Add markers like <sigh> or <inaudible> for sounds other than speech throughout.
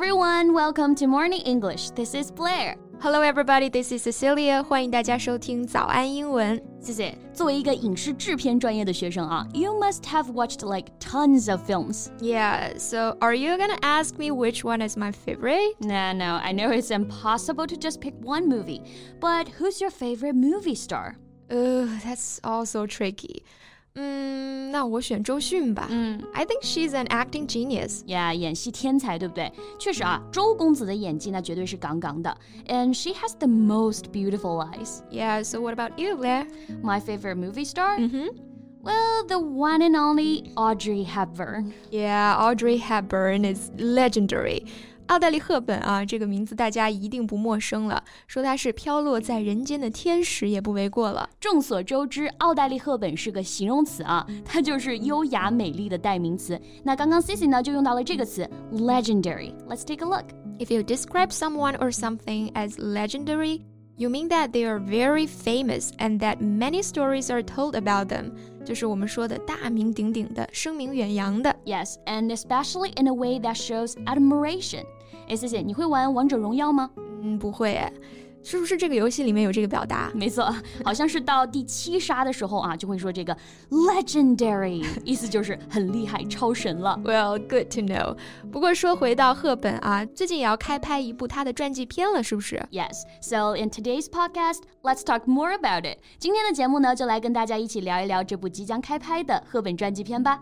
everyone, welcome to Morning English. This is Blair. Hello, everybody. This is Cecilia. 欢迎大家收听早安英文。谢谢。作为一个影视制片专业的学生啊，you must have watched like tons of films. Yeah. So, are you gonna ask me which one is my favorite? No, no. I know it's impossible to just pick one movie, but who's your favorite movie star? Uh, that's also tricky. 嗯，那我选周迅吧。嗯，I think she's an acting genius. Yeah，演戏天才，对不对？确实啊，周公子的演技那绝对是杠杠的。And she has the most beautiful eyes. Yeah. So what about you, Blair? My favorite movie star? Mm-hmm. Well, the one and only Audrey Hepburn. Yeah, Audrey Hepburn is legendary. 奥黛丽·赫本啊，这个名字大家一定不陌生了。说她是飘落在人间的天使，也不为过了。众所周知，奥黛丽·赫本是个形容词啊，它就是优雅美丽的代名词。那刚刚 Cici 呢就用到了这个词 legendary。Let's take a look. If you describe someone or something as legendary, you mean that they are very famous and that many stories are told about them. 就是我们说的大名鼎鼎的、声名远扬的。 Yes, and especially in a way that shows admiration. 哎，Cici，你会玩王者荣耀吗？嗯，不会诶，是不是这个游戏里面有这个表达？没错，好像是到第七杀的时候啊，就会说这个 legendary，<laughs> 意思就是很厉害、超神了。Well, good to know. 不过说回到赫本啊，最近也要开拍一部她的传记片了，是不是？Yes, so in today's podcast, let's talk more about it. 今天的节目呢，就来跟大家一起聊一聊这部即将开拍的赫本传记片吧。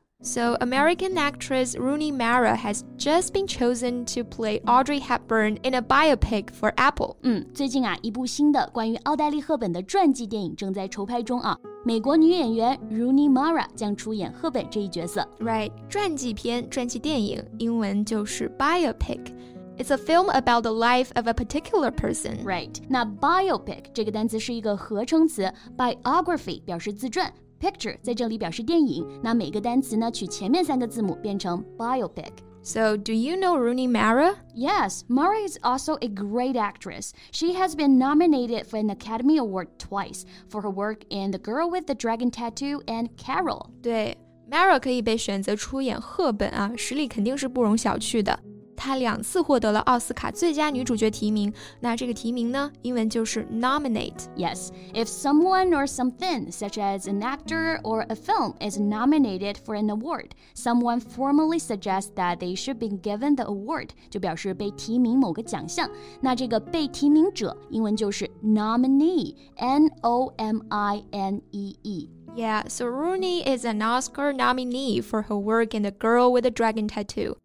So, American actress Rooney Mara has just been chosen to play Audrey Hepburn in a biopic for Apple. 嗯，最近啊，一部新的关于奥黛丽·赫本的传记电影正在筹拍中啊。美国女演员 Rooney Mara 将出演赫本这一角色。 Right，传记片、传记电影，英文就是 biopic。It's a film about the life of a particular person. Right，那 biopic 这个单词是一个合成词，biography 表示自传 ，picture 在这里表示电影。那每个单词呢，取前面三个字母变成 biopic。 So, do you know Rooney Mara? Yes, Mara is also a great actress. She has been nominated for an Academy Award twice for her work in The Girl with the Dragon Tattoo and Carol. 对，Mara 可以被选择出演赫本啊，实力肯定是不容小觑的。 她两次获得了奥斯卡最佳女主角提名，那这个提名呢，英文就是 nominate。 Yes, if someone or something, such as an actor or a film, is nominated for an award, someone formally suggests that they should be given the award，就表示被提名某个奖项。那这个被提名者，英文就是 nominee，n o m i n e e。 Yeah, so Rooney is an Oscar nominee for her work in The Girl with the Dragon Tattoo.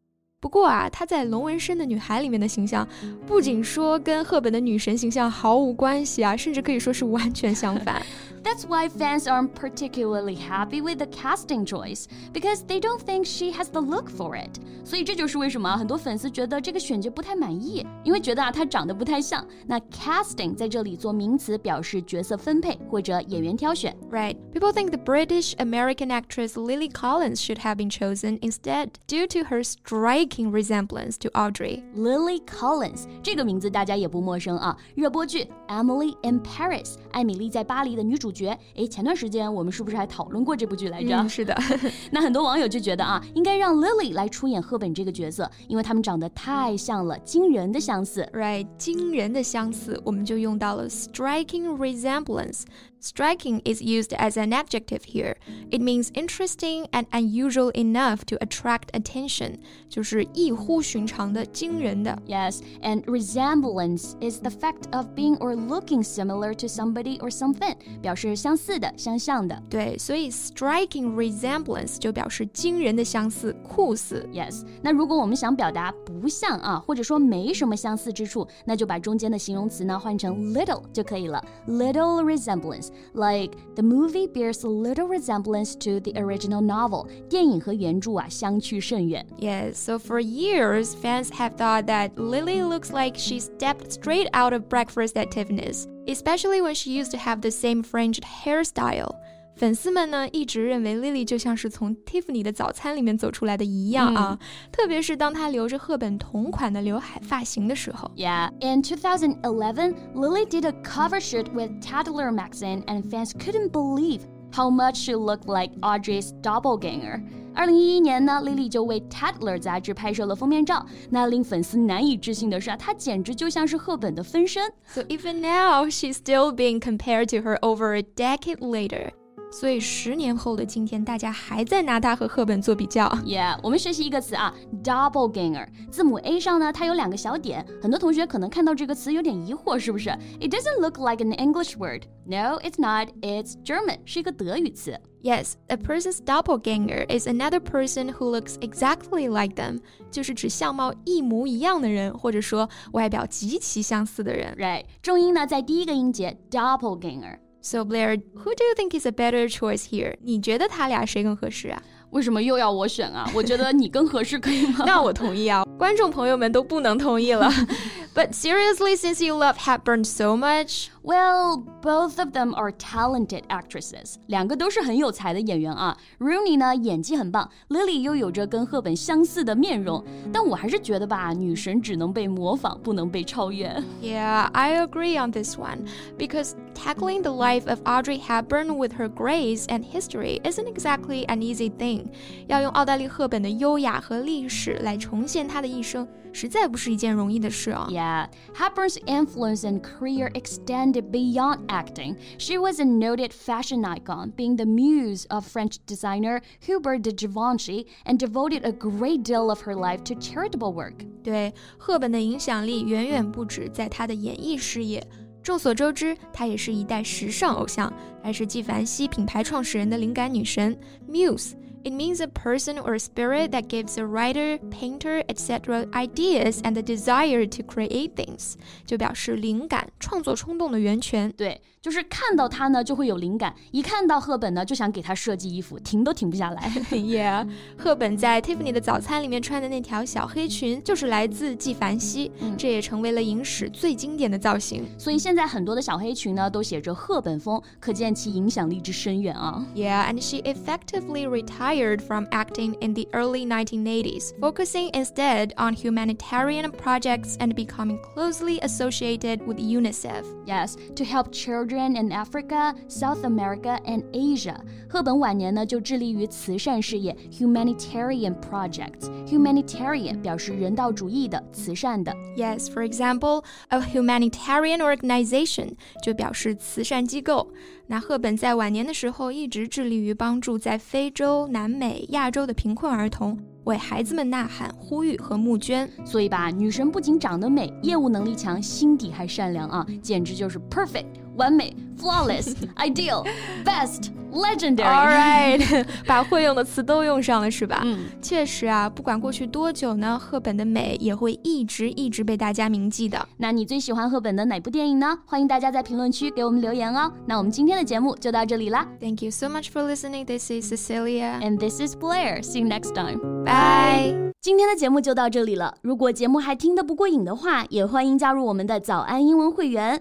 不过啊，她在《龙纹身的女孩》里面的形象，不仅说跟赫本的女神形象毫无关系啊，甚至可以说是完全相反。That's why fans aren't particularly happy with the casting choice because they don't think she has the look for it. 所以这就是为什么很多粉丝觉得这个选角不太满意，因为觉得啊她长得不太像。那 casting 在这里做名词，表示角色分配或者演员挑选。 Right. People think the British American actress Lily Collins should have been chosen instead due to her striking resemblance to Audrey. Lily Collins 这个名字大家也不陌生啊，热播剧《Emily in Paris》艾米丽在巴黎的女主 角。诶，前段时间我们是不是还讨论过这部剧来着？嗯，是的。那很多网友就觉得啊，应该让 <laughs> Lily 来出演赫本这个角色，因为他们长得太像了，惊人的相似。 Right，惊人的相似，我们就用到了 striking resemblance。Striking is used as an adjective here. It means interesting and unusual enough to attract attention，就是异乎寻常的、惊人的。 Yes, and resemblance is the fact of being or looking similar to somebody or something，表示 相似的、相像的。对，所以 striking resemblance 就表示惊人的相似、酷似。 Yes，那如果我们想表达不像啊，或者说没什么相似之处，那就把中间的形容词呢换成 little 就可以了。Little resemblance, like the movie bears little resemblance to the original novel。电影和原着啊相去甚远。 Yes, so for years, fans have thought that Lily looks like she stepped straight out of Breakfast at Tiffany's, especially when she used to have the same fringed hairstyle. 粉丝们呢一直认为 Lily 就像是从 Tiffany 的早餐里面走出来的一样啊，特别是当她留着赫本同款的刘海发型的时候。Yeah, in 2011, Lily did a cover shoot with Tatler magazine, and fans couldn't believe how much she looked like Audrey's doppelganger. 二零一一年呢，Lily 就为 Tatler 杂志拍摄了封面照。那令粉丝难以置信的是啊，她简直就像是赫本的分身。So even now, she's still being compared to her over a decade later. 所以十年后的今天，大家还在拿它和赫本做比较。Yeah，我们学习一个词啊，doppelganger。字母 A 上呢，它有两个小点，很多同学可能看到这个词有点疑惑，是不是？It doesn't look like an English word. No, it's not. It's German，是一个德语词。Yes, a person's doppelganger is another person who looks exactly like them，就是指相貌一模一样的人，或者说外表极其相似的人。Right，重音呢在第一个音节 doppelganger。So Blair, who do you think is a better choice here? 你觉得他俩谁更合适啊？为什么又要我选啊？我觉得你更合适，可以吗？<laughs> 那我同意啊，观众朋友们都不能同意了。<laughs> But seriously, since you love Hepburn so much, well, both of them are talented actresses. 两个都是很有才的演员啊。Rooney 呢演技很棒，Lily 又有着跟赫本相似的面容。但我还是觉得吧，女神只能被模仿，不能被超越。Yeah, I agree on this one because tackling the life of Audrey Hepburn with her grace and history isn't exactly an easy thing. 要用奥黛丽赫本的优雅和历史来重现她的一生，实在不是一件容易的事啊。Yeah Hepburn's influence and career extended beyond acting. She was a noted fashion icon, being the muse of French designer Hubert de Givenchy, and devoted a great deal of her life to charitable work. 对，赫本的影响力远远不止在她的演艺事业。众所周知，她也是一代时尚偶像，还是纪梵希品牌创始人的灵感女神 Muse。 it means a person or a spirit that gives a writer, painter, etc. ideas and the desire to create things，就表示灵感、创作冲动的源泉。对，就是看到它呢就会有灵感，一看到赫本呢就想给他设计衣服，停都停不下来。yeah，赫本在 Tiffany <laughs> 的早餐里面穿的那条小黑裙就是来自纪梵希，嗯、这也成为了影史最经典的造型。所以现在很多的小黑裙呢都写着赫本风，可见其影响力之深远啊。Yeah，and she effectively retired retired from acting in the early 1980s, focusing instead on humanitarian projects and becoming closely associated with UNICEF. Yes, to help children in Africa, South America, and Asia. 赫本晚年呢就致力于慈善事业 humanitarian projects. Humanitarian 表示人道主义的、慈善的。Yes, for example, a humanitarian organization 就表示慈善机构。那赫本在晚年的时候一直致力于帮助在非洲、 南美、亚洲的贫困儿童，为孩子们呐喊、呼吁和募捐。所以吧，女神不仅长得美，业务能力强，心底还善良啊，简直就是 perfect 完美。<laughs> flawless, ideal, best, legendary. All right，<laughs> 把会用的词都用上了是吧？嗯，确实啊，不管过去多久呢，赫本的美也会一直一直被大家铭记的。那你最喜欢赫本的哪部电影呢？欢迎大家在评论区给我们留言哦。那我们今天的节目就到这里啦。Thank you so much for listening. This is Cecilia and this is Blair. See you next time. Bye. 今天的节目就到这里了。如果节目还听得不过瘾的话，也欢迎加入我们的早安英文会员。